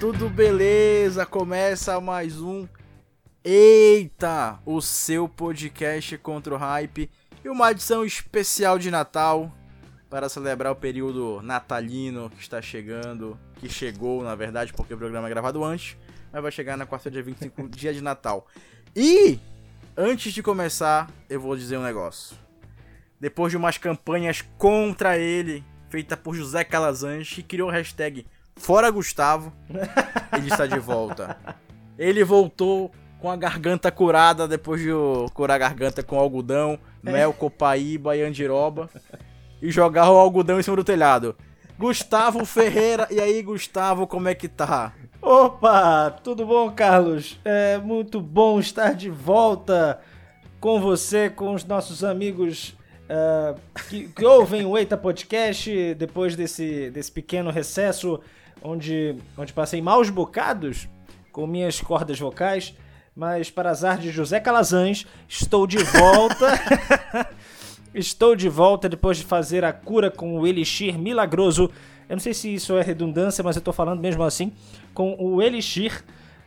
Tudo beleza? Começa mais um Eita, o seu podcast contra o hype e uma edição especial de Natal para celebrar o período natalino que está chegando, que chegou, na verdade, porque o programa é gravado antes, mas vai chegar na quarta dia 25, dia de Natal. E antes de começar, eu vou dizer um negócio. Depois de umas campanhas contra ele, feita por José Calazans, que criou o hashtag Fora Gustavo, ele está de volta. Ele voltou com a garganta curada depois de curar a garganta com algodão, mel, copaíba e andiroba e jogar o algodão em cima do telhado. Gustavo Ferreira, e aí Gustavo, como é que tá? Opa, tudo bom, Carlos? É muito bom estar de volta com você, com os nossos amigos uh, que, que, ouvem o Eita Podcast depois desse, desse pequeno recesso onde, onde passei maus bocados com minhas cordas vocais. Mas, para azar de José Calazans, estou de volta. estou de volta depois de fazer a cura com o Elixir milagroso. Eu não sei se isso é redundância, mas eu estou falando mesmo assim. Com o Elixir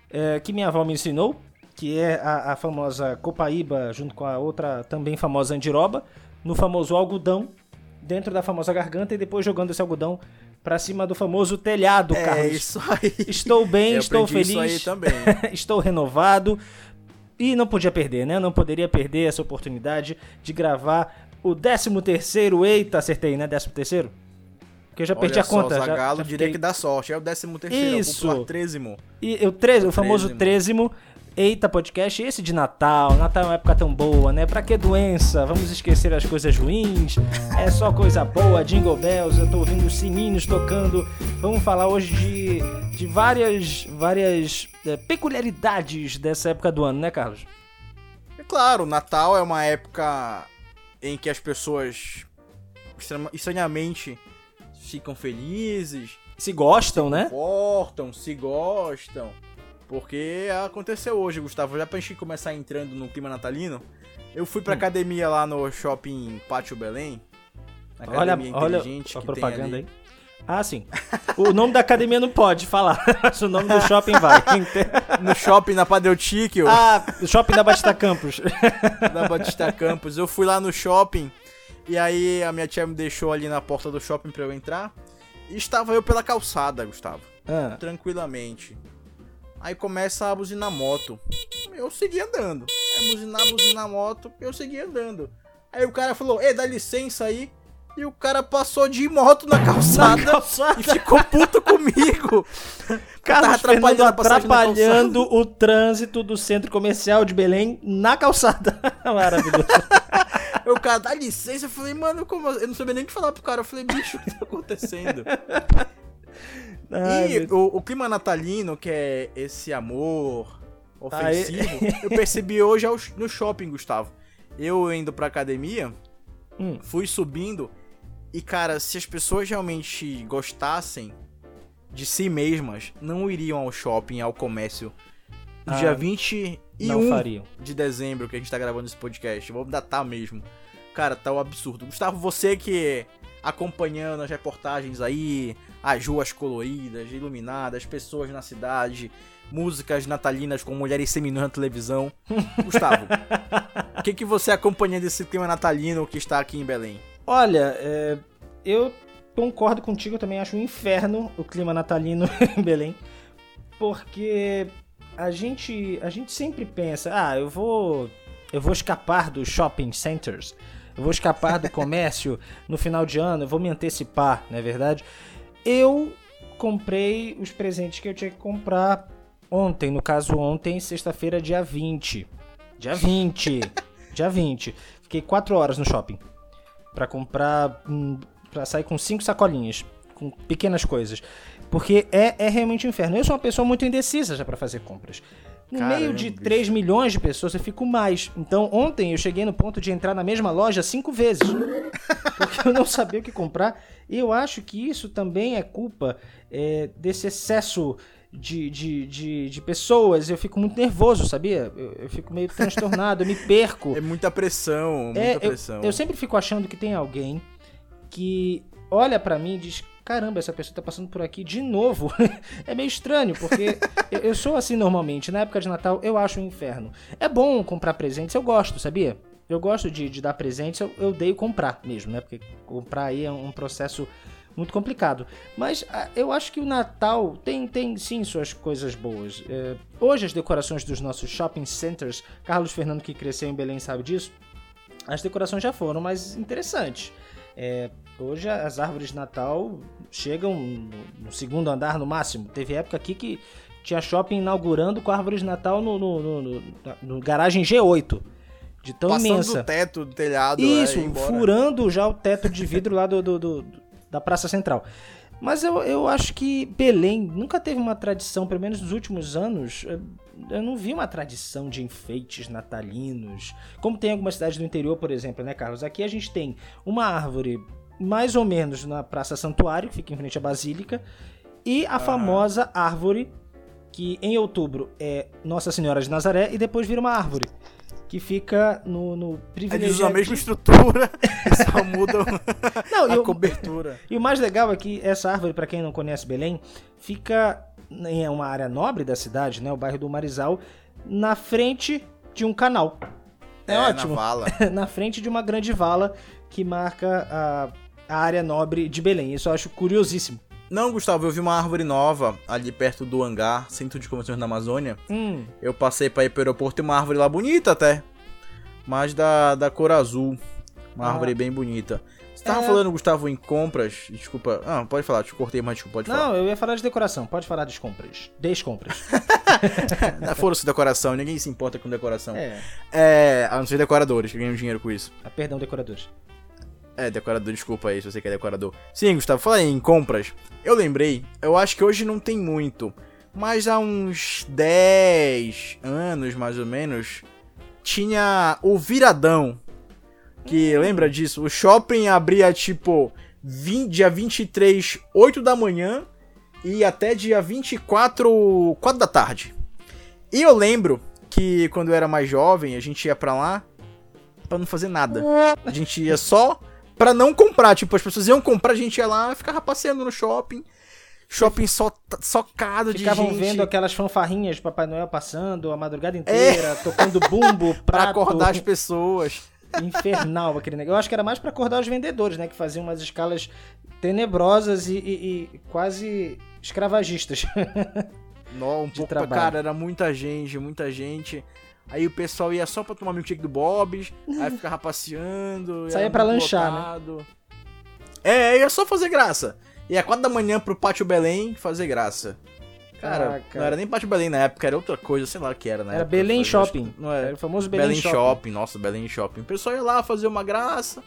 é, que minha avó me ensinou, que é a, a, famosa copaíba, junto com a outra também famosa andiroba, no famoso algodão, dentro da famosa garganta, e depois jogando esse algodão para cima do famoso telhado, é Carlos. É isso aí. Estou bem, Eu estou feliz. Isso aí também. estou renovado. E não podia perder, né? Não poderia perder essa oportunidade de gravar o 13 terceiro. Eita, acertei, né? 13 terceiro? Porque eu já Olha perdi a só, conta. Já, Zagalo já diria fiquei... que dá sorte. É o 13 terceiro, Isso. o popular trezimo. E o, tre... o famoso trezimo. Eita Podcast, esse de Natal. Natal é uma época tão boa, né? Pra que doença? Vamos esquecer as coisas ruins. É só coisa boa, Jingle Bells. Eu tô ouvindo os sininhos tocando. Vamos falar hoje de, de várias, várias é, peculiaridades dessa época do ano, né, Carlos? É claro, Natal é uma época em que as pessoas estranhamente ficam felizes. Se gostam, se né? Comportam, se gostam. Porque aconteceu hoje, Gustavo. Já pra gente começar entrando no clima natalino, eu fui pra hum. academia lá no shopping Pátio Belém. Olha, olha a propaganda aí. Ah, sim. O nome da academia não pode falar, mas o nome do shopping vai. no shopping na Padeutique. Ah, o shopping da Batista Campos. da Batista Campos. Eu fui lá no shopping e aí a minha tia me deixou ali na porta do shopping pra eu entrar. E estava eu pela calçada, Gustavo. Ah. Tranquilamente. Aí começa a buzinar moto. Eu segui andando. É buzinar, buzinar moto, eu segui andando. Aí o cara falou, ei, dá licença aí. E o cara passou de moto na calçada, na calçada. e ficou puto comigo. Carlos atrapalhando, atrapalhando o trânsito do centro comercial de Belém na calçada. Maravilhoso. o cara, dá licença. Eu falei, mano, como? Eu não sabia nem o que falar pro cara. Eu falei, bicho, o que tá acontecendo? Ai, e o, o, clima natalino, que é esse amor ofensivo, Ai. eu percebi hoje no shopping, Gustavo. Eu indo pra academia, hum. fui subindo. E, cara, se as pessoas realmente gostassem de si mesmas, não iriam ao shopping, ao comércio. No ah, dia 21 de dezembro que a gente tá gravando esse podcast. Vou datar mesmo. Cara, tá um absurdo. Gustavo, você que acompanhando as reportagens aí, as ruas coloridas, iluminadas, pessoas na cidade, músicas natalinas com mulheres seminuas na televisão. Gustavo, o que, que você acompanha desse clima natalino que está aqui em Belém? Olha, é, eu concordo contigo, eu também acho um inferno o clima natalino em Belém, porque a gente, a gente sempre pensa, ah, eu vou, eu vou escapar dos shopping centers, eu vou escapar do comércio no final de ano, eu vou me antecipar, não é verdade? Eu comprei os presentes que eu tinha que comprar ontem, no caso ontem, sexta-feira, dia 20. Dia 20. dia 20. Fiquei 4 horas no shopping para comprar hum, para sair com cinco sacolinhas, com pequenas coisas. Porque é, é realmente um inferno. Eu sou uma pessoa muito indecisa já para fazer compras. No Caramba, meio de bicho. 3 milhões de pessoas, eu fico mais. Então, ontem eu cheguei no ponto de entrar na mesma loja cinco vezes. porque eu não sabia o que comprar. E eu acho que isso também é culpa é, desse excesso de, de, de, de, pessoas. Eu fico muito nervoso, sabia? Eu, eu fico meio transtornado, eu me perco. É muita pressão, muita É, eu- pressão. Eu, sempre fico achando que tem alguém que olha pra mim e diz: caramba, essa pessoa tá passando por aqui de novo. é meio estranho, porque eu, sou assim normalmente. Na época de Natal, eu acho um inferno. É bom comprar presentes, eu gosto, sabia? Eu gosto de, de dar presentes, eu, eu odeio comprar mesmo, né? Porque comprar aí é um processo muito complicado. Mas ah, eu acho que o Natal tem, tem sim suas coisas boas. É, hoje as decorações dos nossos shopping centers, Carlos Fernando que cresceu em Belém sabe disso, as decorações já foram mais interessantes. É, hoje as árvores de Natal chegam no, no, segundo andar no máximo. Teve época aqui que tinha shopping inaugurando com árvores de Natal no, no, no, no garagem G8. De tão Passando imensa. do teto do telhado. Isso, é, furando já o teto de vidro lá do, do, do, da Praça Central. Mas eu, eu acho que Belém nunca teve uma tradição, pelo menos nos últimos anos, eu não vi uma tradição de enfeites natalinos. Como tem algumas cidades do interior, por exemplo, né, Carlos? Aqui a gente tem uma árvore mais ou menos na Praça Santuário, que fica em frente à Basílica, e a famosa árvore que em outubro é Nossa Senhora de Nazaré e depois vira uma árvore que fica no, no privilegiado... Eles usam a mesma estrutura, só mudam não, a cobertura. E o mais legal é que essa árvore, para quem não conhece Belém, fica em uma área nobre da cidade, né, o bairro do Marizal, na frente de um canal. É, é ótimo. Na, vala. na frente de uma grande vala que marca a, a área nobre de Belém. Isso eu acho curiosíssimo. Não, Gustavo, eu vi uma árvore nova ali perto do hangar, centro de convenções da Amazônia. Hum. Eu passei pra ir pro aeroporto e uma árvore lá bonita até. Mas da, da cor azul. Uma ah. árvore bem bonita. Você tava é... falando, Gustavo, em compras. Desculpa. Ah, pode falar, te cortei, mas desculpa, pode Não, falar. Não, eu ia falar de decoração. Pode falar de compras. Descompras. Foram-se decoração, ninguém se importa com decoração. É. é. A não ser decoradores que ganham dinheiro com isso. Ah, perdão, decoradores. É, decorador, desculpa aí se você quer decorador. Sim, Gustavo, fala aí em compras. Eu lembrei, eu acho que hoje não tem muito, mas há uns 10 anos mais ou menos, tinha o Viradão. Que hum. lembra disso? O shopping abria tipo 20, dia 23, 8 da manhã e até dia 24, 4 da tarde. E eu lembro que quando eu era mais jovem, a gente ia pra lá pra não fazer nada. A gente ia só para não comprar. Tipo, as pessoas iam comprar, a gente ia lá, ficava passeando no shopping. Shopping só, socado de gente. Ficavam vendo aquelas fanfarrinhas de Papai Noel passando a madrugada inteira, é. tocando bumbo pra acordar as pessoas. Infernal aquele negócio. Eu acho que era mais para acordar os vendedores, né? Que faziam umas escalas tenebrosas e, e, e quase escravagistas. Não, um pouco, trabalho. cara, era muita gente, muita gente. Aí o pessoal ia só pra tomar milkshake do Bob's, aí ficava passeando. Saía pra lanchar, né? É, ia só fazer graça. Ia quatro da manhã pro Pátio Belém fazer graça. Cara, Caraca. não era nem Pátio Belém na época, era outra coisa, sei lá o que era, né? Era época, Belém Shopping. Não era. era o famoso Belém, Belém Shopping. Shopping. Nossa, Belém Shopping. O pessoal ia lá fazer uma graça,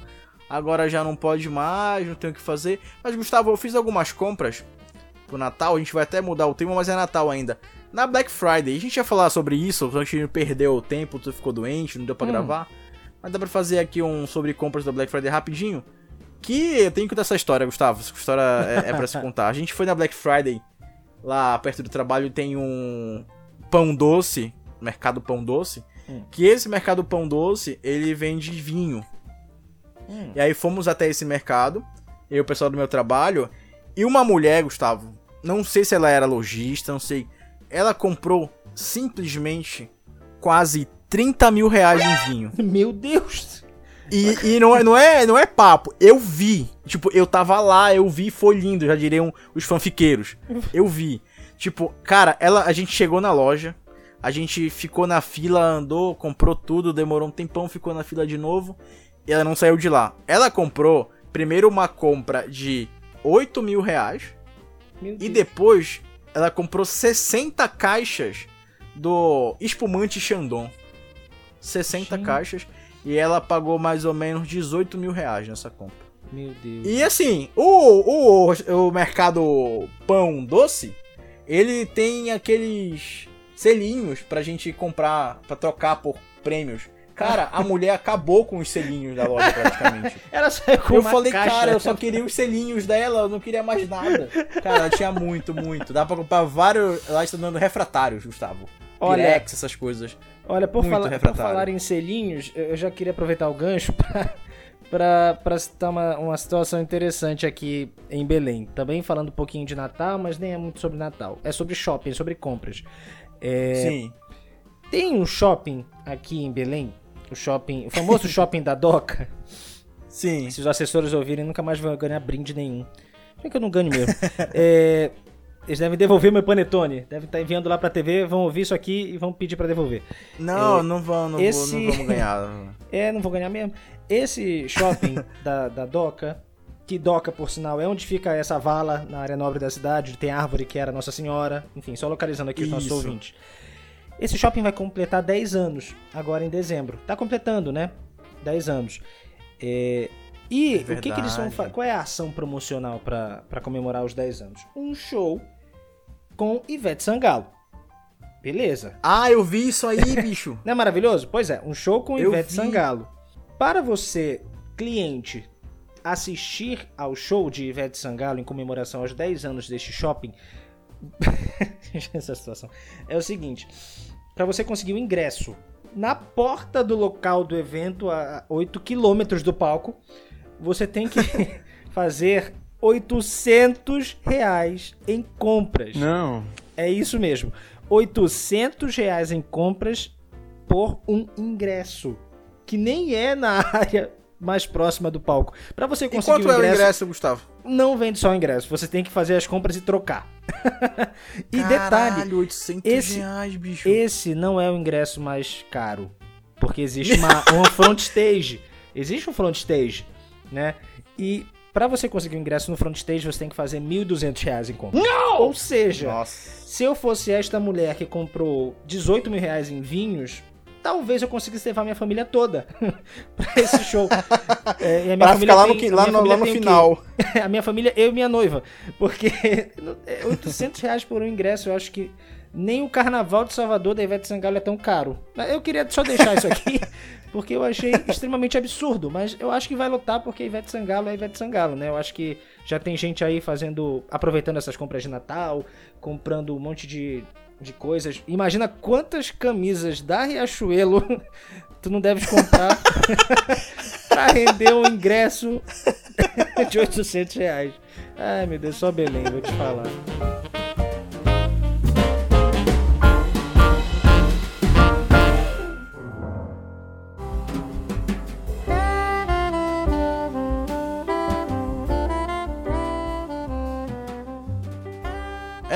agora já não pode mais, não tem o que fazer. Mas, Gustavo, eu fiz algumas compras pro Natal, a gente vai até mudar o tema, mas é Natal ainda na Black Friday. A gente ia falar sobre isso, a gente perdeu o tempo, tu ficou doente, não deu pra hum. gravar. Mas dá pra fazer aqui um sobre compras da Black Friday rapidinho. Que eu tenho que contar essa história, Gustavo. Essa história é, é pra se contar. A gente foi na Black Friday, lá perto do trabalho tem um pão doce, mercado pão doce. Hum. Que esse mercado pão doce, ele vende vinho. Hum. E aí fomos até esse mercado, eu e o pessoal do meu trabalho. E uma mulher, Gustavo, não sei se ela era lojista, não sei ela comprou simplesmente quase 30 mil reais em vinho. Meu Deus! E, e não, é, não, é, não é papo, eu vi. Tipo, eu tava lá, eu vi, foi lindo, já diriam os fanfiqueiros. Eu vi. Tipo, cara, ela, a gente chegou na loja, a gente ficou na fila, andou, comprou tudo, demorou um tempão, ficou na fila de novo, e ela não saiu de lá. Ela comprou, primeiro, uma compra de 8 mil reais, e depois ela comprou 60 caixas do espumante Chandon. 60 Gente. caixas. E ela pagou mais ou menos 18 mil reais nessa compra. Meu Deus. E assim, o, o, o mercado pão doce, ele tem aqueles selinhos pra gente comprar, pra trocar por prêmios. Cara, a mulher acabou com os selinhos da loja praticamente. Ela saiu com Eu uma falei, caixa. cara, eu só queria os selinhos dela, eu não queria mais nada. Cara, ela tinha muito, muito. Dá pra comprar vários. Ela está dando refratários, Gustavo. Olha, Pirex, essas coisas. Olha, por, fala, por falar em selinhos, eu já queria aproveitar o gancho pra, pra, pra citar uma, uma situação interessante aqui em Belém. Também falando um pouquinho de Natal, mas nem é muito sobre Natal. É sobre shopping, sobre compras. É, Sim. Tem um shopping aqui em Belém, o shopping, o famoso shopping da Doca. Sim. Se os assessores ouvirem, nunca mais vão ganhar brinde nenhum. Bem que eu não ganho mesmo. É, eles devem devolver meu panetone. Devem estar enviando lá pra TV, vão ouvir isso aqui e vão pedir pra devolver. Não, É, não, vão, não, esse- vou, não vamos ganhar. É, não vou ganhar mesmo. Esse shopping da, da Doca, que Doca, por sinal, é onde fica essa vala na área nobre da cidade, tem árvore que era Nossa Senhora, enfim, só localizando aqui os nossos ouvintes. Esse shopping vai completar 10 anos, agora em dezembro. Tá completando, né? 10 anos. É, E É o que, que eles vão fazer? Qual é a ação promocional pra pra comemorar os 10 anos? Um show com Ivete Sangalo. Beleza. Ah, eu vi isso aí, bicho. Não é maravilhoso? Pois é, um show com Eu Ivete vi. Sangalo. Para você, cliente, assistir ao show de Ivete Sangalo em comemoração aos 10 anos deste shopping. Essa situação. É o seguinte: para você conseguir o ingresso na porta do local do evento, a 8 quilômetros do palco, você tem que fazer 800 reais em compras. Não. É isso mesmo. 800 reais em compras por um ingresso. Que nem é na área mais próxima do palco. Pra você E conseguir quanto o é o ingresso, ingresso, Gustavo? não vende só o ingresso. Você tem que fazer as compras e trocar. e detalhe, Caralho, 800 esse- reais, bicho. esse não é o ingresso mais caro. Porque existe uma, uma front stage. Existe um front stage, né? E pra você conseguir o ingresso no front stage, você tem que fazer 1.200 reais em compra. Não! Ou seja, Nossa. se eu fosse esta mulher que comprou 18 mil reais em vinhos, talvez eu conseguisse levar minha família toda pra esse show. É, e a minha Pra família ficar lá no, tem- a lá no, lá no final. a minha família, eu e minha noiva. Porque é 800 reais por um ingresso, eu acho que nem o Carnaval de Salvador da Ivete Sangalo é tão caro. Eu queria só deixar isso aqui, porque eu achei extremamente absurdo. Mas eu acho que vai lotar porque Ivete Sangalo é Ivete Sangalo, né? Eu acho que já tem gente aí fazendo, aproveitando essas compras de Natal, comprando um monte de, de coisas. Imagina quantas camisas da Riachuelo tu não deves comprar pra render um ingresso de 800 reais. Ai, meu Deus, só Belém, vou te falar.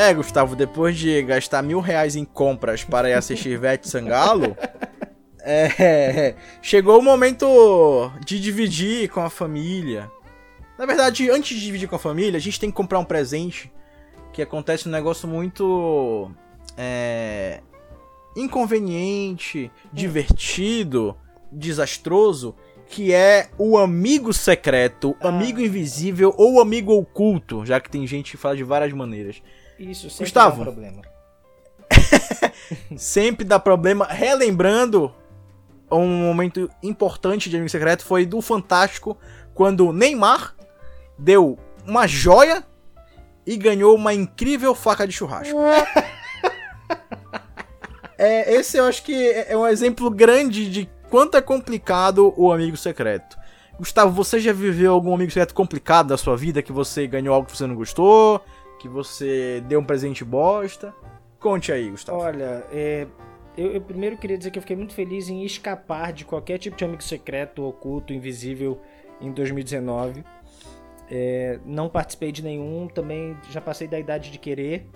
É, Gustavo, depois de gastar mil reais em compras para ir assistir Ivete Sangalo, é, chegou o momento de dividir com a família. Na verdade, antes de dividir com a família, a gente tem que comprar um presente que acontece um negócio muito é, inconveniente, divertido, desastroso, que é o amigo secreto, Ah. amigo invisível ou amigo oculto, já que tem gente que fala de várias maneiras. Isso sempre Gustavo. dá problema. Sempre dá problema. Relembrando, um momento importante de Amigo Secreto foi do Fantástico, quando Neymar deu uma joia e ganhou uma incrível faca de churrasco. É, esse eu acho que é um exemplo grande de quanto é complicado o Amigo Secreto. Gustavo, você já viveu algum Amigo Secreto complicado da sua vida, que você ganhou algo que você não gostou, que você deu um presente bosta? Conte aí, Gustavo. Olha, é, eu, eu primeiro queria dizer que eu fiquei muito feliz em escapar de qualquer tipo de amigo secreto, oculto, invisível em 2019. É, não participei de nenhum, também já passei da idade de querer.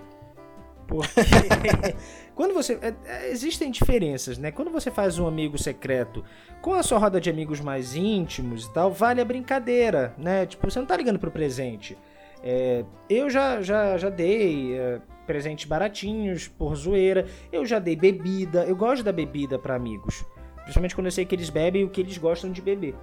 Porque quando você. é, é, existem diferenças, né? Quando você faz um amigo secreto com a sua roda de amigos mais íntimos e tal, vale a brincadeira, né? Tipo, você não tá ligando pro presente. É, eu já, já, já dei é, presentes baratinhos por zoeira. Eu já dei bebida. Eu gosto da bebida pra amigos. Principalmente quando eu sei que eles bebem o que eles gostam de beber.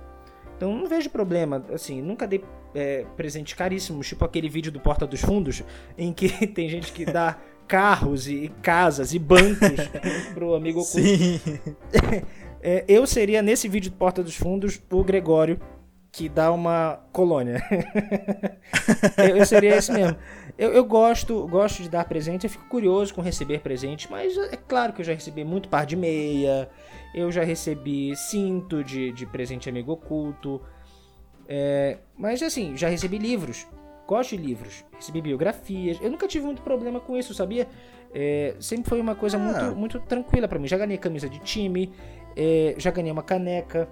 Então não vejo problema. Assim, nunca dei é, presentes caríssimos, tipo aquele vídeo do Porta dos Fundos, em que tem gente que dá carros e casas e bancos pro amigo oculto. Sim. É, eu seria, nesse vídeo do Porta dos Fundos, o Gregório, que dá uma colônia. eu, eu seria esse mesmo. Eu, eu gosto, gosto de dar presente, eu fico curioso com receber presente, mas é claro que eu já recebi muito par de meia, eu já recebi cinto de, de presente amigo oculto. É, mas assim, já recebi livros. Gosto de livros. Recebi biografias. Eu nunca tive muito problema com isso, sabia? É, sempre foi uma coisa Ah. muito, muito tranquila pra mim. Já ganhei camisa de time, é, já ganhei uma caneca.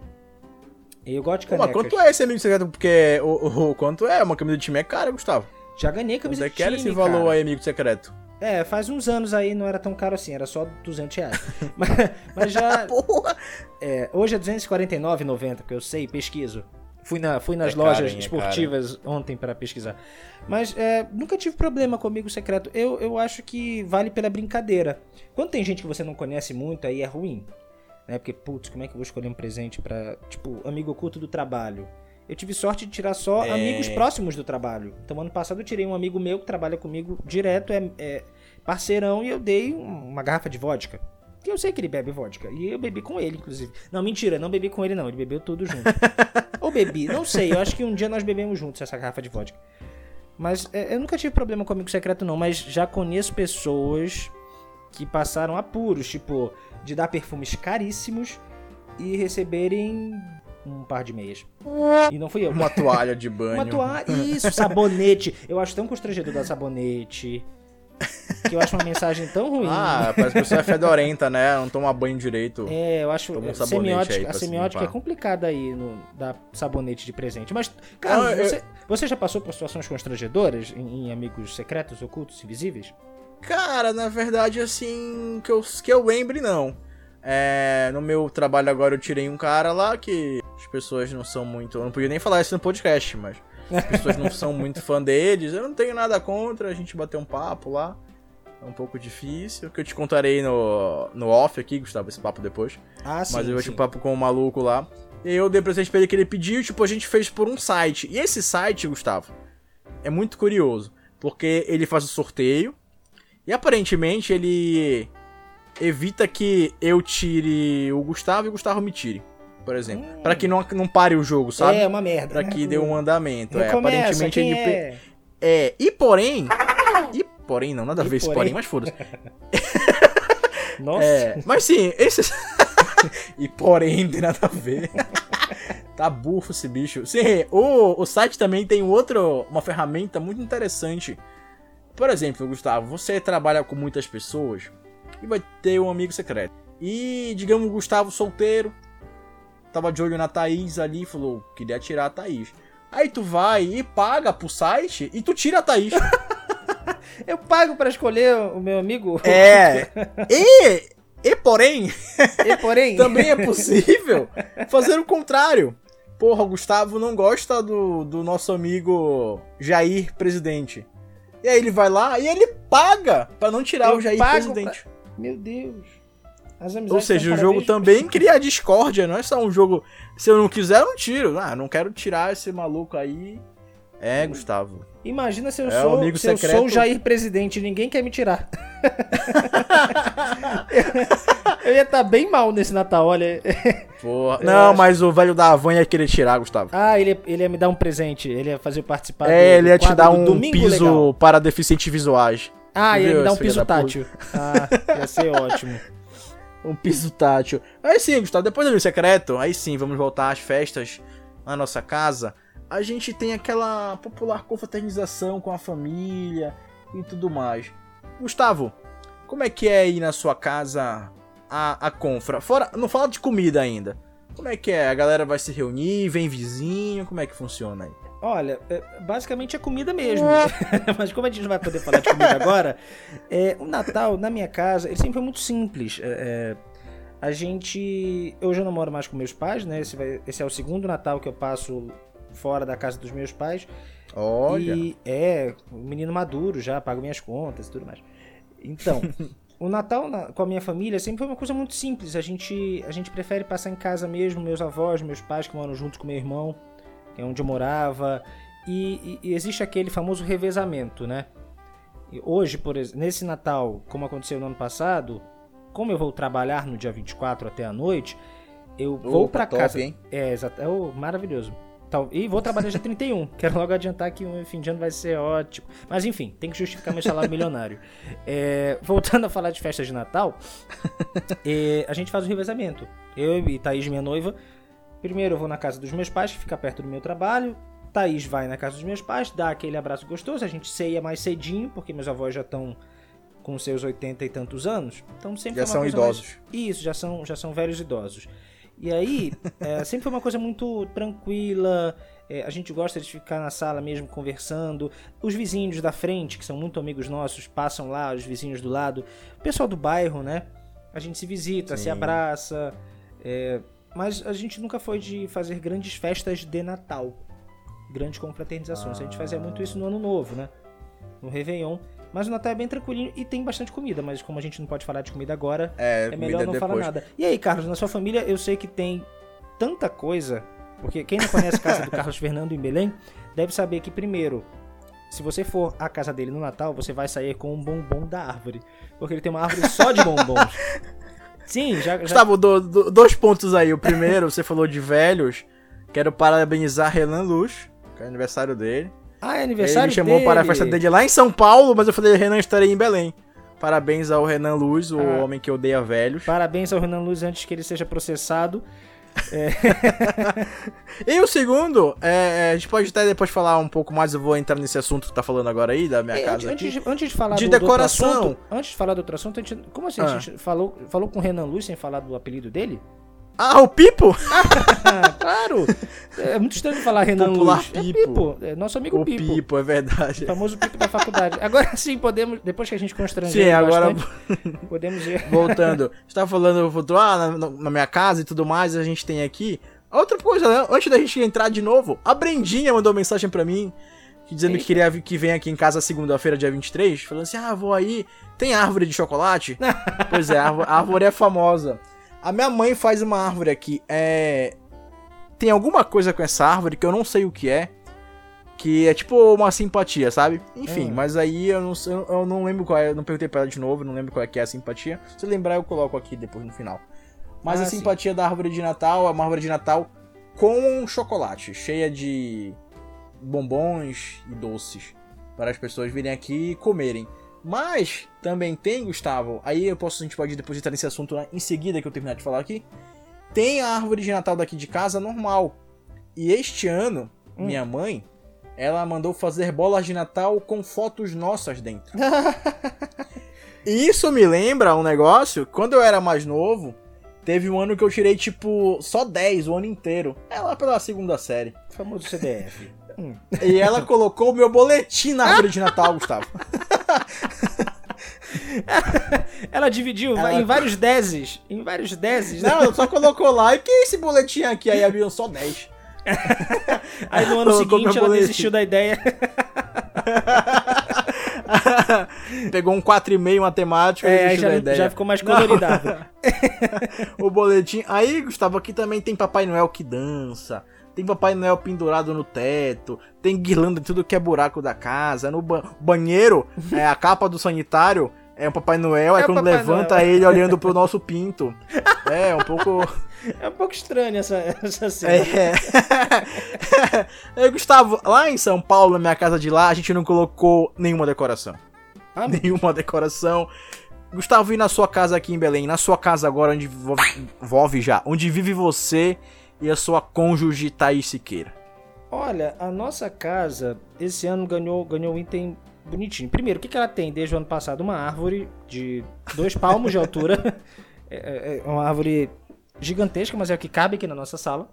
Eu gosto de Pô, canecas. mas quanto é esse amigo secreto? Porque o, o- quanto é? Uma camisa de time é cara, Gustavo. Já ganhei camisa é de que era time, esse valor cara. aí, amigo secreto? É, faz uns anos aí não era tão caro assim, era só 200 reais. mas, mas já. Porra! é, hoje é 249,90, que eu sei, pesquiso. Fui, na, fui nas É lojas hein, é esportivas ontem pra pesquisar. Mas é, nunca tive problema com amigo secreto. Eu, eu acho que vale pela brincadeira. Quando tem gente que você não conhece muito, aí é ruim. Né? Porque, putz, como é que eu vou escolher um presente pra. Tipo, amigo oculto do trabalho? Eu tive sorte de tirar só É. amigos próximos do trabalho. Então, ano passado eu tirei um amigo meu que trabalha comigo direto, é, é parceirão, e eu dei um- uma garrafa de vodka. Que eu sei que ele bebe vodka. E eu bebi com ele, inclusive. Não, mentira, não bebi com ele, não. Ele bebeu tudo junto. Ou bebi, não sei. Eu acho que um dia nós bebemos juntos essa garrafa de vodka. Mas é, eu nunca tive problema com amigo secreto, não. Mas já conheço pessoas que passaram apuros, tipo, de dar perfumes caríssimos e receberem um par de meias. E não fui eu. Uma toalha de banho. Uma toalha. Isso, sabonete. Eu acho tão constrangedor dar sabonete. Que eu acho uma mensagem tão ruim. Ah, parece que você é fedorenta, né? Não toma banho direito. É, eu acho Toma um semiótica, aí a se semiótica é complicada aí no dar sabonete de presente. Mas, Não, eu- você, você já passou por situações constrangedoras em, em amigos secretos, ocultos, invisíveis? Cara, na verdade, assim, que eu, que eu lembre, não. É, no meu trabalho agora eu tirei um cara lá que as pessoas não são muito. Eu não podia nem falar isso no podcast, mas as pessoas não são muito fã deles. Eu não tenho nada contra a gente bater um papo lá. É um pouco difícil. Que eu te contarei no, no off aqui, Gustavo, esse papo depois. Ah, sim. Mas eu bati um papo com o maluco lá. E eu dei presente pra ele que ele pediu, tipo, a gente fez por um site. E esse site, Gustavo, é muito curioso. Porque ele faz o sorteio. E aparentemente ele evita que eu tire o Gustavo e o Gustavo me tire. Por exemplo. Hum. Pra que não, não pare o jogo, sabe? É uma merda. Pra né? que dê um andamento. É, aparentemente ele. é? É, e porém. E porém, não, nada a ver esse porém? porém, mas foda-se. Nossa. É, mas sim, esses. e porém, não tem nada a ver. tá bufo esse bicho. Sim, o, o site também tem outro, uma ferramenta muito interessante. Por exemplo, Gustavo, você trabalha com muitas pessoas e vai ter um amigo secreto. E, digamos, Gustavo solteiro, tava de olho na Thaís ali, falou, queria tirar a Thaís. Aí tu vai e paga pro site e tu tira a Thaís. Eu pago pra escolher o meu amigo. é. E, e porém, E, porém, Também é possível fazer o contrário. Porra, o Gustavo não gosta do, do nosso amigo Jair presidente. E aí ele vai lá e ele paga pra não tirar Eu o Jair presidente. Meu Deus. Ou seja, o jogo também cria discórdia, não é só um jogo. Se eu não quiser, eu não tiro. Ah, não quero tirar esse maluco aí. É, Gustavo. Imagina se eu É, sou, amigo se eu sou o Jair presidente e ninguém quer me tirar. eu ia estar bem mal nesse Natal, olha. Porra. Eu Não, acho- mas o velho da Havan ia querer tirar, Gustavo. Ah, ele, ele ia me dar um presente. Ele ia fazer participar do- é, do ele ia te dar um piso Legal. para deficientes visuais. Ah, ele ia me dar um piso tátil. Ah, ia ser ótimo. Um piso tátil. Aí sim, Gustavo, depois do secreto, aí sim, vamos voltar às festas na nossa casa. A gente tem aquela popular confraternização com a família e tudo mais. Gustavo, como é que é aí na sua casa a, a confra? Fora, não fala de comida ainda. Como é que é? A galera vai se reunir, vem vizinho, como é que funciona aí? Olha, é, basicamente é comida mesmo. Mas como a gente não vai poder falar de comida agora, é, o Natal na minha casa, ele sempre foi muito simples. É, é, a gente. Eu já não moro mais com meus pais, né? Esse, vai- esse é o segundo Natal que eu passo fora da casa dos meus pais. Olha. E é, um menino maduro já, pago minhas contas e tudo mais. Então, o Natal na- com a minha família sempre foi uma coisa muito simples. A gente, a gente prefere passar em casa mesmo, meus avós, meus pais que moram juntos com meu irmão, que é onde eu morava. E, e- e existe aquele famoso revezamento, né? E hoje, por nesse Natal, como aconteceu no ano passado, como eu vou trabalhar no dia 24 até a noite, eu vou Opa, pra top, casa. hein? É, exato. É o maravilhoso. Tal- E vou trabalhar dia 31. Quero logo adiantar que o fim de ano vai ser ótimo. Mas enfim, tem que justificar meu salário milionário. É, voltando a falar de festas de Natal, é, a gente faz o revezamento. Eu e Thaís, minha noiva, Primeiro eu vou na casa dos meus pais, que fica perto do meu trabalho. Thaís vai na casa dos meus pais, dá aquele abraço gostoso. A gente ceia mais cedinho, porque meus avós já estão com seus 80 e tantos anos. Então sempre Já são idosos. mais- Isso, já são, já são velhos idosos. E aí, é, sempre foi uma coisa muito tranquila. é, a gente gosta de ficar na sala mesmo conversando. Os vizinhos da frente, que são muito amigos nossos, passam lá, os vizinhos do lado. O pessoal do bairro, né? A gente se visita, se Sim. abraça. é, mas a gente nunca foi de fazer grandes festas de Natal. Grandes confraternizações. A gente fazia muito isso no Ano Novo, né? No Réveillon. Mas o Natal é bem tranquilinho e tem bastante comida. Mas como a gente não pode falar de comida agora, É, é melhor não depois. falar nada. E aí, Carlos, na sua família eu sei que tem tanta coisa. Porque quem não conhece a casa do Carlos Fernando em Belém deve saber que, primeiro, se você for à casa dele no Natal, você vai sair com um bombom da árvore. Porque ele tem uma árvore só de bombons. Sim, já. já... Gustavo, do- do- dois pontos aí. O primeiro, você falou de velhos. Quero parabenizar Renan Luz, que é aniversário dele. Ah, é Ele aniversário me chamou dele. para a festa dele lá em São Paulo, mas eu falei, Renan, estarei em Belém. Parabéns ao Renan Luz, o Ah. homem que odeia velhos. Parabéns ao Renan Luz antes que ele seja processado. E o segundo, é, é, a gente pode até depois falar um pouco mais, eu vou entrar nesse assunto que tá falando agora aí, da minha É, casa antes, de, antes de falar De do, do outro decoração. assunto, antes de falar do outro assunto, a gente, como assim? Ah. A gente falou, falou com o Renan Luz sem falar do apelido dele? Ah, o Pipo? Claro! É muito estranho falar Renan Popular Luz. É Pipo. Pipo, é nosso amigo O Pipo. Pipo, é verdade. O famoso Pipo da faculdade. Agora sim, podemos, depois que a gente constrangeu Sim, agora bastante, podemos ir. voltando. Você tava falando do ah, na, na minha casa e tudo mais, a gente tem aqui. Outra coisa, né? Antes da gente entrar de novo, a Brendinha mandou mensagem pra mim, dizendo Eita. que queria que vem aqui em casa segunda-feira, dia 23, falando assim: ah, vou aí, tem árvore de chocolate? pois é, a árvore é famosa. A minha mãe faz uma árvore aqui, é. Tem alguma coisa com essa árvore que eu não sei o que é. Que é tipo uma simpatia, sabe? Enfim, Hum. mas aí eu não, sei- eu não lembro qual é. Eu não perguntei pra ela de novo, não lembro qual é que é a simpatia. Se eu lembrar, eu coloco aqui depois no final. Mas Ah, a sim. simpatia da árvore de Natal é uma árvore de Natal com chocolate, cheia de bombons e doces. Para as pessoas virem aqui e comerem. Mas também tem, Gustavo, aí eu posso, a gente pode depois entrar nesse assunto em seguida que eu terminar de falar aqui. Tem a árvore de Natal daqui de casa normal. E este ano, Hum. minha mãe, ela mandou fazer bolas de Natal com fotos nossas dentro. E isso me lembra um negócio, quando eu era mais novo, teve um ano que eu tirei, tipo, só 10 o ano inteiro. É lá pela segunda série. O famoso CDF. E ela colocou o meu boletim na árvore de Natal, Gustavo. Ela dividiu Ela- em vários dezes. Em vários dezes. Não, só colocou lá, e que é esse boletim aqui? Aí abriam só 10. Aí no ano Colocou seguinte ela desistiu da ideia. Pegou um 4,5 em matemática e É, desistiu já, da ideia. já ficou mais coloridado. o boletim. Aí, Gustavo, aqui também tem Papai Noel que dança. Tem Papai Noel pendurado no teto. Tem guirlanda em tudo que é buraco da casa. No ba- banheiro, é, a capa do sanitário é um Papai Noel. É o quando Papai levanta Noel. ele olhando pro nosso pinto. É, um pouco. É um pouco estranho essa, essa cena. É. é, Gustavo, lá em São Paulo, na minha casa de lá, a gente não colocou nenhuma decoração. Ah, nenhuma decoração. Gustavo, e na sua casa aqui em Belém? Na sua casa agora, onde vo- vive já? Onde vive você e a sua cônjuge Thaís Siqueira? Olha, a nossa casa esse ano ganhou, ganhou um item bonitinho. Primeiro, o que, que ela tem desde o ano passado? Uma árvore de dois palmos de altura. É, é- é uma árvore gigantesca, mas é o que cabe aqui na nossa sala.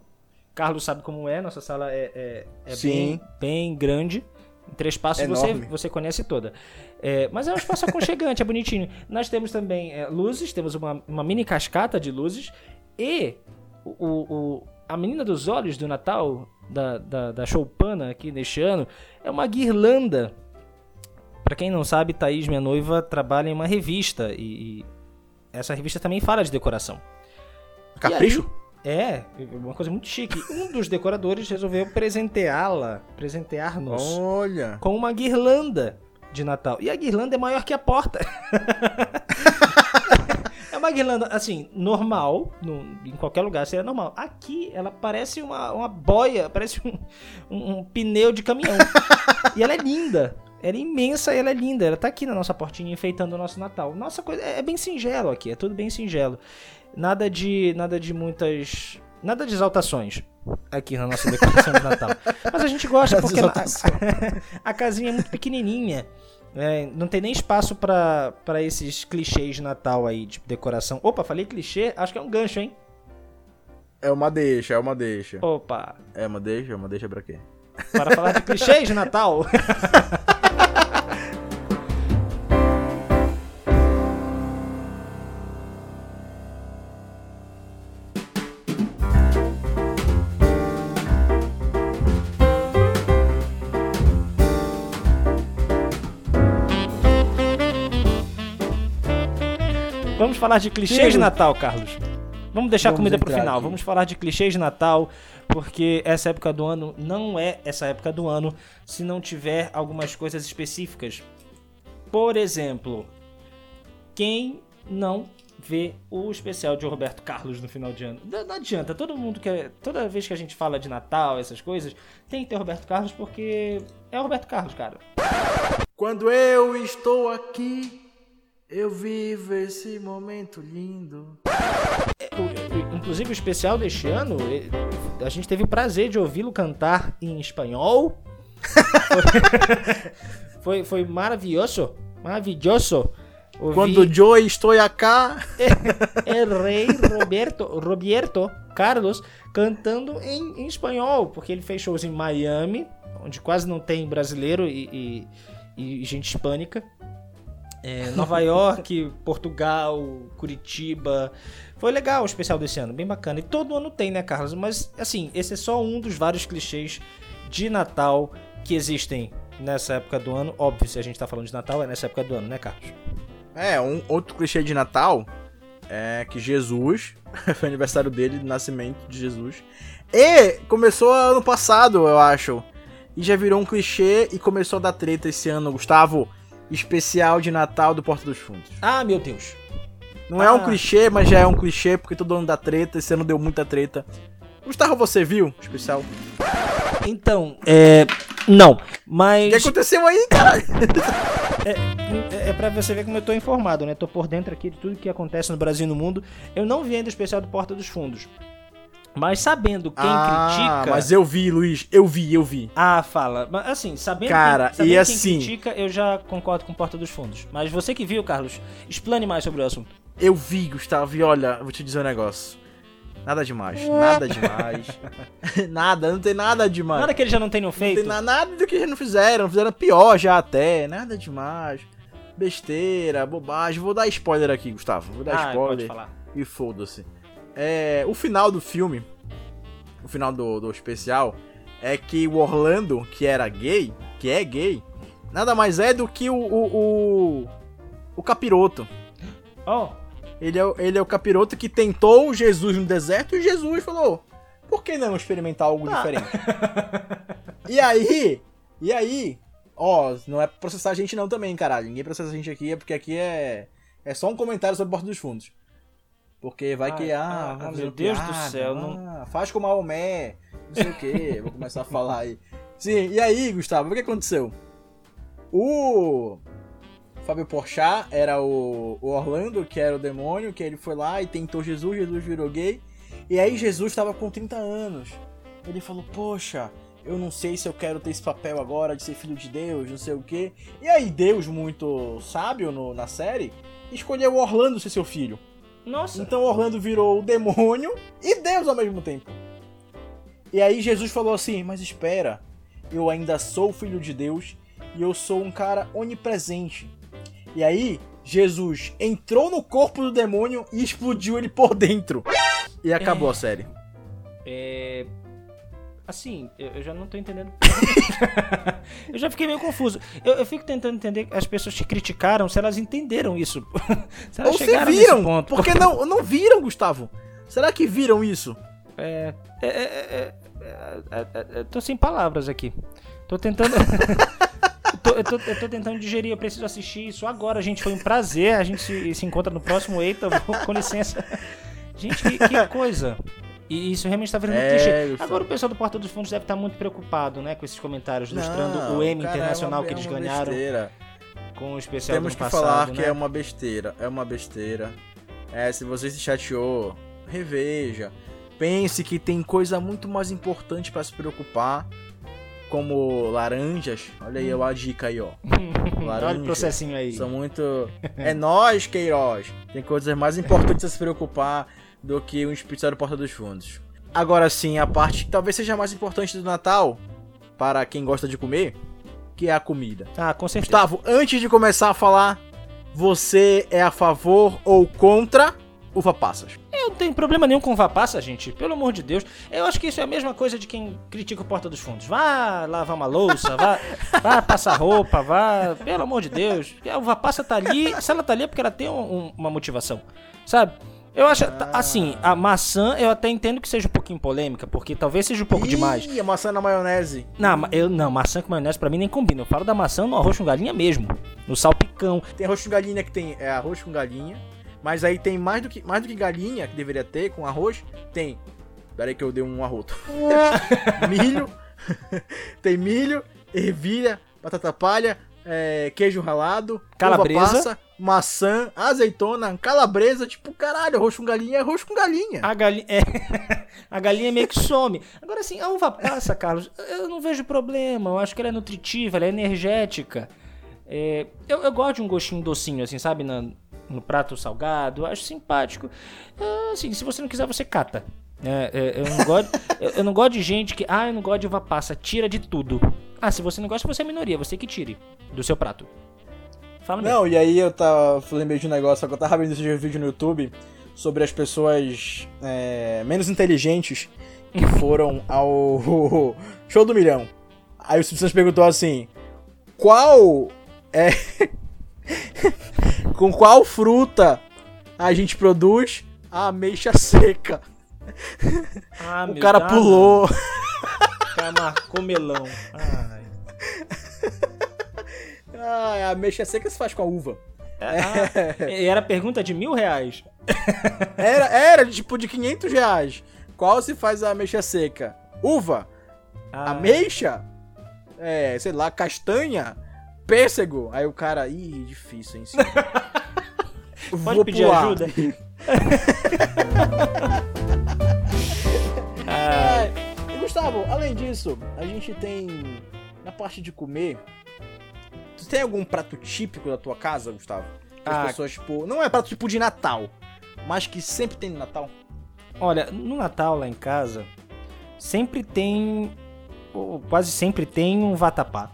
Carlos sabe como é, nossa sala é, é, é bem, bem grande. Em três passos você, Enorme. você conhece toda. É, mas é um espaço aconchegante, é bonitinho. Nós temos também é, luzes, temos uma, uma mini cascata de luzes. E o- o- a menina dos olhos do Natal, da, da, da Choupana aqui neste ano, é uma guirlanda. Pra quem não sabe, Thaís, minha noiva, trabalha em uma revista. E, e essa revista também fala de decoração. Capricho? É, uma coisa muito chique. Um dos decoradores resolveu presenteá-la, presentear-nos Olha. com uma guirlanda de Natal. E a guirlanda é maior que a porta. é uma guirlanda, assim, normal, no- em qualquer lugar seria normal. Aqui, ela parece uma, uma boia, parece um, um- um pneu de caminhão. e ela é linda. Ela é imensa e ela é linda. Ela tá aqui na nossa portinha enfeitando o nosso Natal. Nossa coisa é bem singelo aqui, é tudo bem singelo. Nada de nada de muitas Nada de exaltações aqui na nossa decoração de Natal. Mas a gente gosta porque a, a casinha é muito pequenininha. É, não tem nem espaço para esses clichês de Natal aí, de decoração. Opa, falei clichê? Acho que é um gancho, hein? É uma deixa, é uma deixa. Opa. É uma deixa? É uma deixa pra quê? Para falar de clichês de Natal. Vamos falar de clichês de Natal, Carlos. Vamos deixar Vamos a comida pro final. Aqui. Vamos falar de clichês de Natal, porque essa época do ano não é essa época do ano se não tiver algumas coisas específicas. Por exemplo, quem não vê o especial de Roberto Carlos no final de ano. Não, adianta, todo mundo quer. Toda vez que a gente fala de Natal, essas coisas, tem que ter Roberto Carlos porque é o Roberto Carlos, cara. Quando eu estou aqui, eu vivo esse momento lindo. É, inclusive, o especial deste ano, a gente teve o prazer de ouvi-lo cantar em espanhol. foi, foi maravilhoso. Maravilhoso. Ouvi... Quando eu estou aqui. o rei Roberto, Roberto Carlos cantando em, em, espanhol, porque ele fez shows em Miami, onde quase não tem brasileiro e, e, e gente hispânica. É, Nova York, Portugal, Curitiba. Foi legal o especial desse ano, bem bacana. E todo ano tem, né, Carlos? Mas, assim, esse é só um dos vários clichês de Natal que existem nessa época do ano. Óbvio, se a gente tá falando de Natal, é nessa época do ano, né, Carlos? É, um outro clichê de Natal é que Jesus, foi aniversário dele, do nascimento de Jesus. E começou ano passado, eu acho. E já virou um clichê e começou a dar treta esse ano, Gustavo especial de Natal do Porta dos Fundos. Ah, meu Deus. Não ah. é um ah. clichê, mas já é um clichê, porque todo ano dá treta, esse ano deu muita treta. Gustavo, você viu o especial? Então, é. Não, mas. O que aconteceu aí, cara? é, é, é pra você ver como eu tô informado, né? Tô por dentro aqui de tudo que acontece no Brasil e no mundo. Eu não vi ainda o especial do Porta dos Fundos. Mas sabendo quem ah, critica. Mas eu vi, Luiz. Eu vi, eu vi. Ah, fala. Mas assim, sabendo, Cara, quem, sabendo e assim, quem critica, eu já concordo com Porta dos Fundos. Mas você que viu, Carlos, explane mais sobre o assunto. Eu vi, Gustavo, e olha, vou te dizer um negócio. Nada demais, nada demais. nada, não tem nada demais. Nada que eles já não tenham feito. Não tem nada do que eles não fizeram, fizeram pior já até. Nada demais. Besteira, bobagem. Vou dar spoiler aqui, Gustavo. Vou dar ah, spoiler. E foda-se. É, o final do filme, o final do, do especial, é que o Orlando, que era gay, que é gay, nada mais é do que o, o, o, o capiroto. Oh. Ele é, ele é o capiroto que tentou Jesus no deserto e Jesus falou: por que não experimentar algo ah. diferente? e aí, e aí, ó, não é pra processar a gente não também, caralho. Ninguém processa a gente aqui, é porque aqui é, é só um comentário sobre Porta dos Fundos. Porque vai que, ah, meu Deus piada, do céu, não... Ah, faz com Maomé, não sei o que, vou começar a falar aí. Sim, e aí, Gustavo, o que aconteceu? O Fábio Porchat era o, o Orlando, que era o demônio, que ele foi lá e tentou Jesus, Jesus virou gay. E aí Jesus estava com 30 anos. Ele falou, poxa, eu não sei se eu quero ter esse papel agora de ser filho de Deus, não sei o que. E aí Deus, muito sábio no, na série, escolheu o Orlando ser seu filho. Nossa. Então Orlando virou o demônio e Deus ao mesmo tempo. E aí Jesus falou assim: Mas espera, eu ainda sou filho de Deus e eu sou um cara onipresente. E aí Jesus entrou no corpo do demônio e explodiu ele por dentro. E acabou é... a série. É. Assim, eu, eu, já não tô entendendo. eu já fiquei meio confuso. Eu, eu, fico tentando entender as pessoas que criticaram, se elas entenderam isso. se elas Ou se viram. Ponto. Porque não, não viram, Gustavo. Será que viram isso? É. é, é, é, é tô sem palavras aqui. Tô tentando. tô, eu, tô, eu tô tentando digerir, eu preciso assistir isso agora, gente. Foi um prazer. A gente se, se encontra no próximo Eita. Com licença. Gente, que, que coisa. E isso realmente está virando é, clichê. Agora o pessoal do Porta dos Fundos deve estar muito preocupado, né, com esses comentários, ilustrando o M internacional é uma, que eles é ganharam besteira. com o especial Temos que passado, falar né? que é uma besteira, é uma besteira. É, se você se chateou, reveja. pense que tem coisa muito mais importante pra se preocupar, como laranjas. Olha aí ó, a dica aí, ó. Olha o processinho aí. São muito. É nós, Queiroz. Tem coisas mais importantes a se preocupar do que um especial Porta dos Fundos. Agora sim, a parte que talvez seja mais importante do Natal, para quem gosta de comer, que é a comida. Ah, com certeza. Gustavo, antes de começar a falar, você é a favor ou contra uva passas? Eu não tenho problema nenhum com uva passa, gente. Pelo amor de Deus. Eu acho que isso é a mesma coisa de quem critica o Porta dos Fundos. Vá lavar uma louça, vá, vá passar roupa, vá. Pelo amor de Deus. A uva passa tá ali. Se ela tá ali é porque ela tem um- um- uma motivação. Sabe? Eu acho. tá- Assim, a maçã eu até entendo que seja um pouquinho polêmica, porque talvez seja um pouco demais. Ih, a maçã na maionese. Não, eu, não, maçã com maionese pra mim nem combina. Eu falo da maçã no arroz com galinha mesmo. No salpicão. Tem arroz com galinha que tem é arroz com galinha, mas aí tem mais do que mais do que galinha que deveria ter com arroz, tem. Pera aí que eu dei um arroto. milho, tem milho, ervilha, batata palha, é, queijo ralado, Calabresa. uva passa, maçã, azeitona, calabresa, tipo, caralho, arroz com galinha é arroz com galinha. A galinha, é, a galinha meio que some. Agora, assim, a uva passa, Carlos, eu não vejo problema. Eu acho que ela é nutritiva, ela é energética. É, eu, eu gosto de um gostinho docinho, assim, sabe? Na- no prato salgado. Eu acho simpático. Ah, assim, se você não quiser, você cata. É, é, eu, não gosto, eu, eu não gosto de gente que. Ah, eu não gosto de uva passa. Tira de tudo. Ah, se você não gosta, você é minoria. Você que tire do seu prato. Fala mesmo. Não, e aí eu tava. Lembrei de um negócio, eu tava vendo esse vídeo no YouTube sobre as pessoas é, menos inteligentes que foram ao show do milhão. Aí o Silvio perguntou assim: qual é. Com qual fruta a gente produz a ameixa seca? Ah, o cara Deus. pulou. O cara marcou melão. Ai. Ah, a ameixa seca se faz com a uva. Ah, e era pergunta de mil reais. Era, era tipo de 500 reais. Qual se faz a ameixa seca? Uva? Ah, Ameixa? É, sei lá, castanha? Pêssego? Aí o cara, ih, difícil, hein? senhor?" Pode Vou pedir pular. ajuda? Gustavo, além disso, a gente tem na parte de comer. Tu tem algum prato típico da tua casa, Gustavo? Que as Ah. pessoas, tipo, não é prato tipo de Natal, mas que sempre tem no Natal. Olha, no Natal lá em casa, sempre tem. ou quase sempre tem um vatapá.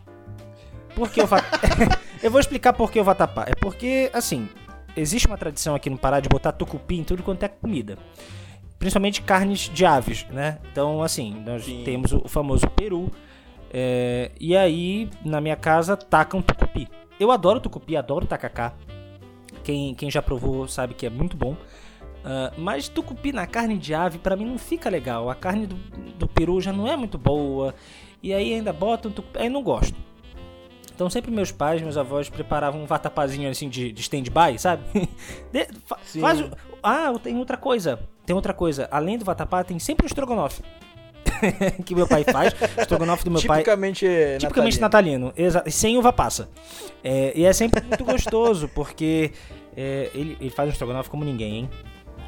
Por que o vatapá? Eu vou explicar por que o vatapá. É porque, assim, existe uma tradição aqui no Pará de botar tucupi em tudo quanto é comida. Principalmente carnes de aves, né? Então, assim, nós Sim. temos o famoso peru. é, e aí, na minha casa, tacam tucupi. Eu adoro tucupi, adoro tacacá. Quem, quem já provou sabe que é muito bom. Ah, mas tucupi na carne de ave, pra mim, não fica legal. A carne do, do peru já não é muito boa. E aí ainda botam tucupi. Aí não gosto. Então sempre meus pais, meus avós preparavam um vatapazinho assim de, de stand-by, sabe? De- fa- Sim. faz ah, tem outra coisa. Tem outra coisa. Além do vatapá, tem sempre um estrogonofe. que meu pai faz. Estrogonofe do meu pai. Tipicamente Tipicamente natalino, exa- sem uva passa. É, e é sempre muito gostoso, porque é, ele, ele faz um estrogonofe como ninguém, hein?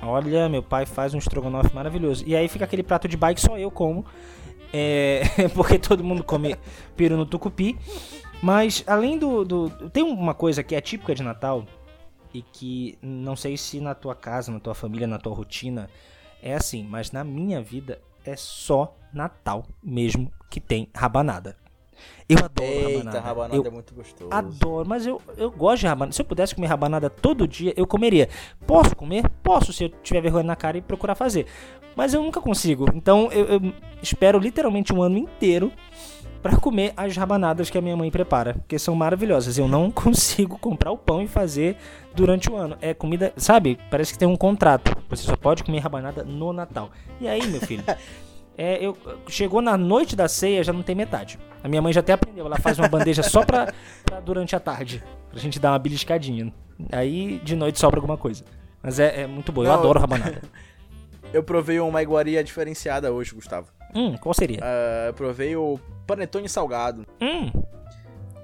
Olha, meu pai faz um estrogonofe maravilhoso. E aí fica aquele prato de bike só eu como. é, porque todo mundo come peru no tucupi. Mas além do, do. Tem uma coisa que é típica de Natal e que não sei se na tua casa, na tua família, na tua rotina é assim, mas na minha vida é só Natal mesmo que tem rabanada. Eu adoro Eita, rabanada. rabanada Eu é muito gostoso. Adoro, mas eu, eu gosto de rabanada. Se eu pudesse comer rabanada todo dia, eu comeria. Posso comer? Posso, se eu tiver vergonha na cara e procurar fazer. Mas eu nunca consigo. Então eu, eu espero literalmente um ano inteiro pra comer as rabanadas que a minha mãe prepara, porque são maravilhosas. Eu não consigo comprar o pão e fazer durante o ano. É comida, sabe? Parece que tem um contrato. Você só pode comer rabanada no Natal. E aí, meu filho? É, eu, chegou na noite da ceia, já não tem metade. A minha mãe já até aprendeu, ela faz uma bandeja só pra, pra durante a tarde. Pra gente dar uma beliscadinha. Aí de noite sobra alguma coisa. Mas é, é muito bom, eu Não, adoro rabanada. Eu provei uma iguaria diferenciada hoje, Gustavo. Hum, qual seria? Eu provei o panetone salgado. Hum.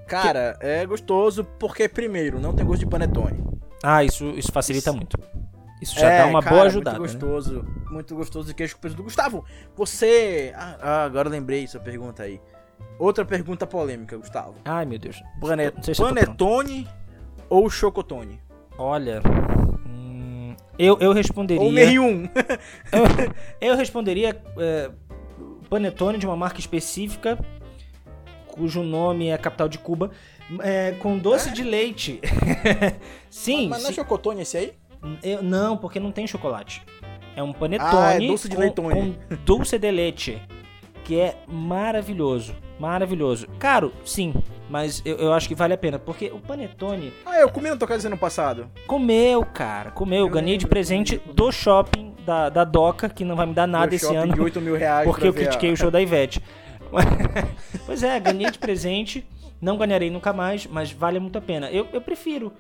Cara, é gostoso porque, primeiro, não tem gosto de panetone. Ah, isso, isso facilita muito. Isso já dá uma É, cara, boa ajudada. Muito né? gostoso, muito gostoso de queijo com presunto. Gustavo, você. Ah, ah, agora eu lembrei essa pergunta aí. Outra pergunta polêmica, Gustavo. Ai, meu Deus. Pane- Não sei se eu Panetone ou chocotone? Olha. hum, eu, eu responderia. Ou nenhum. Eu responderia é, panetone de uma marca específica, cujo nome é capital de Cuba, é, com doce de leite. sim, Mas não é chocotone esse aí? Eu- não, porque não tem chocolate. É um panetone Ah, é doce de com, leitone. com dulce de leite, que é maravilhoso, maravilhoso. Caro, sim, mas eu, eu acho que vale a pena, porque o panetone Ah, eu comi na tua casa ano passado. comeu, cara, comeu. Eu ganhei de presente do shopping da, da Doca, que não vai me dar nada esse ano. de 8 mil reais Porque eu ver a- critiquei o show da Ivete. pois é, ganhei de presente. Não ganharei nunca mais, mas vale muito a pena. Eu, eu prefiro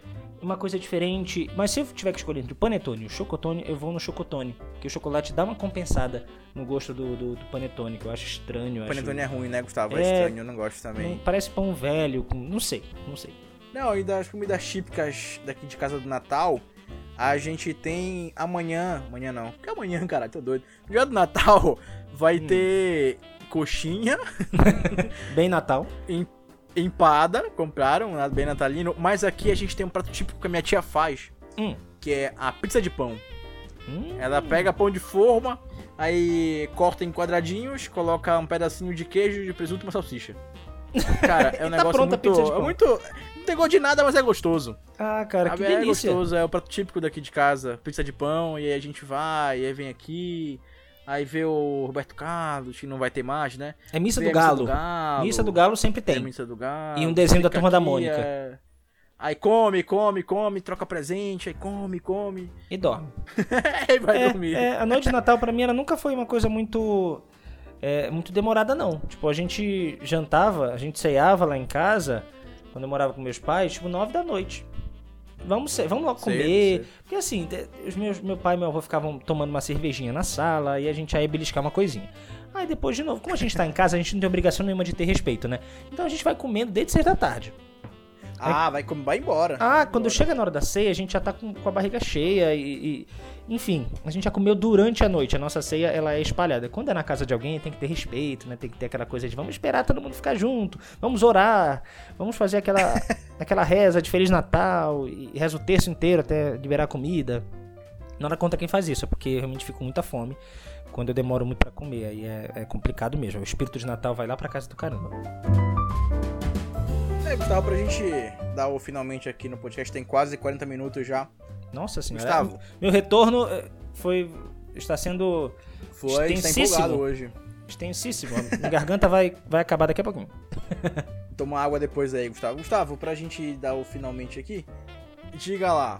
uma coisa diferente. Mas se eu tiver que escolher entre o panetone e o chocotone, eu vou no chocotone. Porque o chocolate dá uma compensada no gosto do, do, do panetone, que eu acho estranho. eu acho- Panetone é ruim, né, Gustavo? É, É. estranho, eu não gosto também. parece pão velho, com, não sei, não sei. Não, e das comidas típicas daqui de casa do Natal, a gente tem amanhã. Amanhã não. Que amanhã, cara, tô doido. No dia do Natal vai Hum. ter coxinha Bem Natal. Empada, compraram, bem natalino. Mas aqui a gente tem um prato típico que a minha tia faz, Hum. que é a pizza de pão. Hum, Ela pega pão de forma, aí corta em quadradinhos, coloca um pedacinho de queijo, de presunto e uma salsicha. Cara, é um tá negócio muito, pizza de é muito. Não tem gosto de nada, mas é gostoso. Ah, cara, que é delícia. gostoso, é o prato típico daqui de casa. Pizza de pão, e aí a gente vai, e aí vem aqui. Aí vê o Roberto Carlos, que não vai ter mais, né? É missa do Galo. Galo. Missa do Galo sempre Tem tem. missa do Galo. E um desenho da Turma da Mônica. é. Aí come, come, come, troca presente, aí come, come. E dorme. aí vai É, dormir. é, a noite de Natal pra mim ela nunca foi uma coisa muito é, muito demorada não. Tipo, a gente jantava, a gente ceava lá em casa, quando eu morava com meus pais, tipo, nove da noite. Vamos, vamos logo comer. Porque assim, os meus, meu pai e meu avô ficavam tomando uma cervejinha na sala e a gente ia beliscar uma coisinha. Aí depois, de novo, como a gente tá em casa, a gente não tem obrigação nenhuma de ter respeito, né? Então a gente vai comendo desde seis da tarde. Ah, vai, comer, vai embora. Ah, quando chega na hora da ceia, a gente já tá com, com a barriga cheia e, e- Enfim, a gente já comeu durante a noite. A nossa ceia, ela é espalhada. Quando é na casa de alguém, tem que ter respeito, né? Tem que ter aquela coisa de vamos esperar todo mundo ficar junto, vamos orar, vamos fazer aquela, aquela reza de Feliz Natal e reza o terço inteiro até liberar comida. Nada conta quem faz isso, é porque eu realmente fico com muita fome quando eu demoro muito pra comer. Aí é, é complicado mesmo. O espírito de Natal vai lá pra casa do caramba. É, Gustavo, pra gente dar o finalmente aqui no podcast, tem quase 40 minutos já. Nossa senhora. Gustavo. Meu retorno eh, foi. está sendo Foi, tá Extensíssimo. empolgado hoje. extensíssimo. Minha garganta vai, vai acabar daqui a pouquinho. Toma água depois aí, Gustavo. Gustavo, pra gente dar o finalmente aqui, diga lá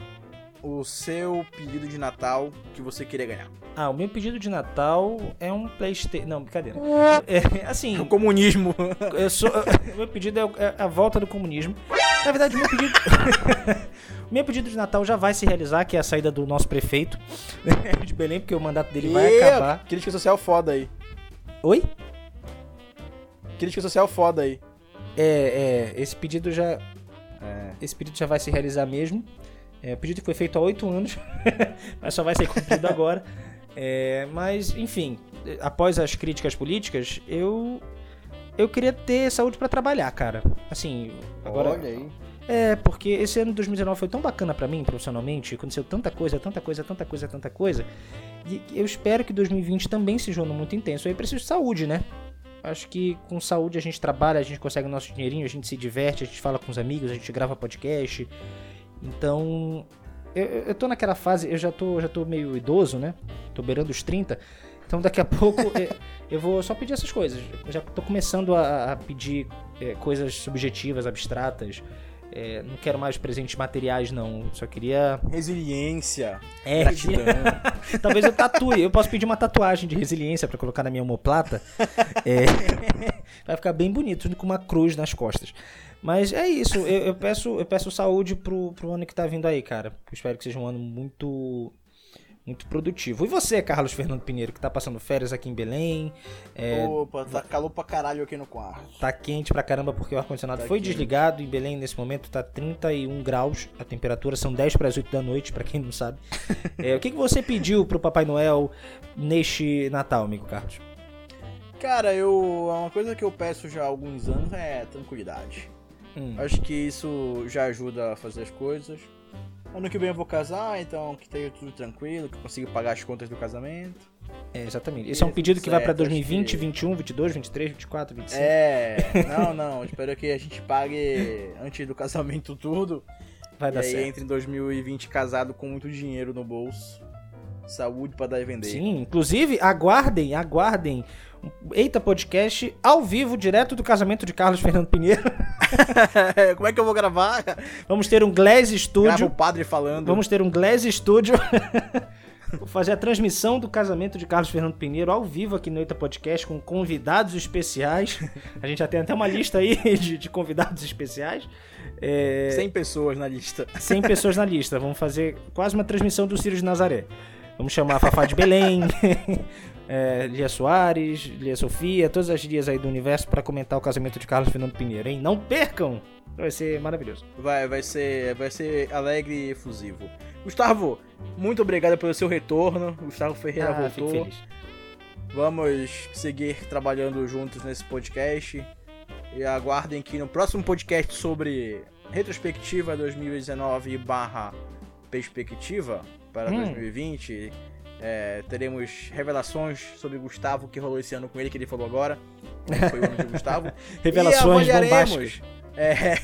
o seu pedido de Natal que você queria ganhar. Ah, o meu pedido de Natal é um Playstation. Não, brincadeira. É, O assim, comunismo. eu sou, o meu pedido é o- é a volta do comunismo. Na verdade, o meu pedido. o meu pedido de Natal já vai se realizar, que é a saída do nosso prefeito de Belém, porque o mandato dele vai E- acabar. Crítica social foda aí. Oi? Crítica social foda aí. É, é, esse pedido já. É. Esse pedido já vai se realizar mesmo. É, o pedido foi feito há oito anos, mas só vai ser cumprido agora. É, mas, enfim, após as críticas políticas, eu eu queria ter saúde pra trabalhar, cara. Assim, agora Olha aí. é porque esse ano de 2019 foi tão bacana pra mim profissionalmente, aconteceu tanta coisa, tanta coisa, tanta coisa, tanta coisa. E eu espero que 2020 também seja um ano muito intenso. Aí preciso de saúde, né? Acho que com saúde a gente trabalha, a gente consegue o nosso dinheirinho, a gente se diverte, a gente fala com os amigos, a gente grava podcast. Então, eu, eu tô naquela fase, eu já tô, já tô meio idoso, né? Tô beirando os 30. Então daqui a pouco eu, eu vou só pedir essas coisas. Eu já tô começando a, a pedir é, coisas subjetivas, abstratas. É, não quero mais presentes materiais, não. Só queria. Resiliência. É, Gratidão. Talvez eu tatue. Eu posso pedir uma tatuagem de resiliência pra colocar na minha omoplata. É, vai ficar bem bonito, com uma cruz nas costas. Mas é isso. Eu, eu peço, eu peço saúde pro, pro ano que tá vindo aí, cara. Eu espero que seja um ano muito muito produtivo. E você, Carlos Fernando Pinheiro, que tá passando férias aqui em Belém? É, Opa, tá calor pra caralho aqui no quarto. Tá quente pra caramba porque o ar-condicionado tá foi quente. desligado. Em Belém, nesse momento, tá 31 graus a temperatura, são 10 para as 8 da noite, para quem não sabe. é, o que, que você pediu pro Papai Noel neste Natal, amigo Carlos? Cara, eu. Uma coisa que eu peço já há alguns anos é tranquilidade. Hum. Acho que isso já ajuda a fazer as coisas. Ano que vem eu vou casar, então que esteja tudo tranquilo, que eu consiga pagar as contas do casamento. É, exatamente. Esse é um pedido que vai pra 2020, que... 21, 22, 23, 24, 25. É, não, não. Espero que a gente pague antes do casamento tudo. Vai dar e aí certo. entre em 2020 casado com muito dinheiro no bolso. Saúde para dar e vender. Sim, inclusive, aguardem, aguardem. Eita Podcast ao vivo, direto do casamento de Carlos Fernando Pinheiro. Como é que eu vou gravar? Vamos ter um Glass Studio. Grava o padre falando. Vamos ter um Glass Studio. Vou fazer a transmissão do casamento de Carlos Fernando Pinheiro ao vivo aqui no Eita Podcast com convidados especiais. A gente já tem até uma lista aí de, de convidados especiais. É... 100 pessoas na lista. 100 pessoas na lista. Vamos fazer quase uma transmissão do Círio de Nazaré. Vamos chamar a Fafá de Belém, é, Lia Soares, Lia Sofia, todas as dias aí do universo para comentar o casamento de Carlos Fernando Pinheiro, hein? Não percam! Vai ser maravilhoso. Vai, vai ser, vai ser alegre e efusivo. Gustavo, muito obrigado pelo seu retorno. Gustavo Ferreira ah, voltou. Fico feliz. Vamos seguir trabalhando juntos nesse podcast. E aguardem que no próximo podcast sobre retrospectiva 2019 barra perspectiva para hum. 2020. É, teremos revelações sobre Gustavo que rolou esse ano com ele, que ele falou agora. Foi o ano de Gustavo. revelações bombásticas. É,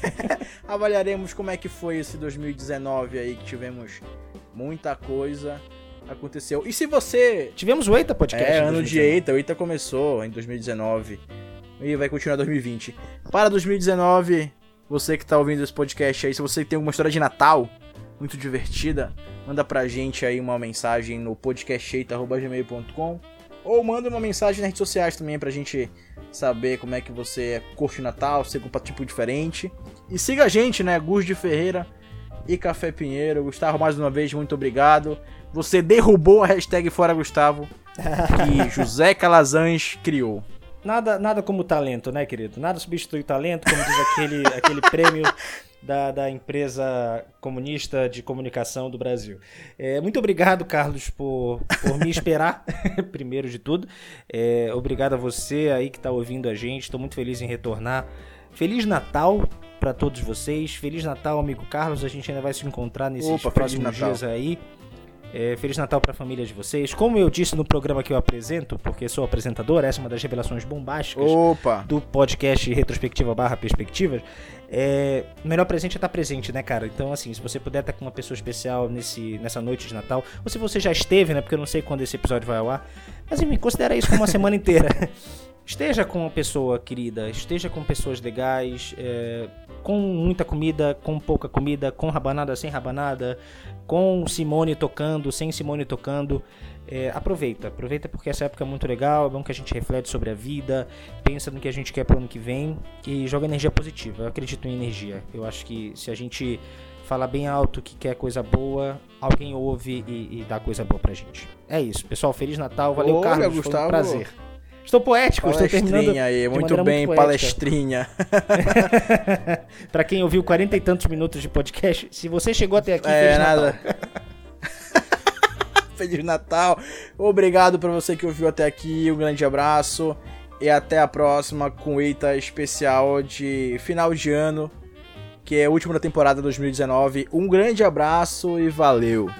avaliaremos como é que foi esse 2019 aí, que tivemos muita coisa aconteceu. E se você. Tivemos o Eita Podcast. É, ano de Eita. O Eita começou em 2019 e vai continuar em 2020. Para 2019, você que tá ouvindo esse podcast aí, se você tem alguma história de Natal muito divertida, manda pra gente aí uma mensagem no podcastcheita.gmail.com ou manda uma mensagem nas redes sociais também pra gente saber como é que você curte o Natal, se compra tipo diferente. E siga a gente, né? Gus de Ferreira e Café Pinheiro. Gustavo, mais uma vez, muito obrigado. Você derrubou a hashtag Fora Gustavo que José Calazans criou. Nada, nada como talento, né, querido? Nada substitui o talento, como diz aquele, aquele prêmio da, da empresa comunista de comunicação do Brasil. É, muito obrigado, Carlos, por, por me esperar, primeiro de tudo. É, obrigado a você aí que está ouvindo a gente. Estou muito feliz em retornar. Feliz Natal para todos vocês. Feliz Natal, amigo Carlos. A gente ainda vai se encontrar nesses Opa, próximos dias aí. É, Feliz Natal para a família de vocês. Como eu disse no programa que eu apresento, porque sou apresentador, essa é uma das revelações bombásticas Opa. do podcast Retrospectiva barra Perspectivas. É, o melhor presente é estar presente, né, cara? Então, assim, se você puder estar com uma pessoa especial nesse, nessa noite de Natal, ou se você já esteve, né? Porque eu não sei quando esse episódio vai ao ar. Mas, enfim, considera isso como uma semana inteira. Esteja com uma pessoa querida, esteja com pessoas legais, é, com muita comida, com pouca comida, com rabanada, sem rabanada, com Simone tocando, sem Simone tocando. É, aproveita, aproveita porque essa época é muito legal, é bom que a gente reflete sobre a vida, pensa no que a gente quer para o ano que vem e joga energia positiva. Eu acredito em energia. Eu acho que se a gente falar bem alto que quer coisa boa, alguém ouve e, e dá coisa boa pra gente. É isso, pessoal. Feliz Natal, valeu, Carlos. Gustavo. Foi um prazer. Estou poético, estou terminando. aí, muito bem, muito palestrinha. para quem ouviu quarenta e tantos minutos de podcast, se você chegou até aqui, é, nada. Feliz Natal. Obrigado para você que ouviu até aqui. Um grande abraço e até a próxima com o Eita especial de final de ano, que é a última da temporada 2019. Um grande abraço e valeu.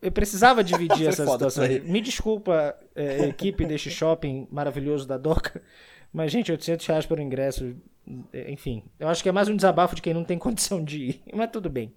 Eu, precisava dividir essa situação. Me desculpa, é, equipe deste shopping maravilhoso da Doca, mas, gente, 800 reais por ingresso, é, enfim. Eu acho que é mais um desabafo de quem não tem condição de ir, mas tudo bem.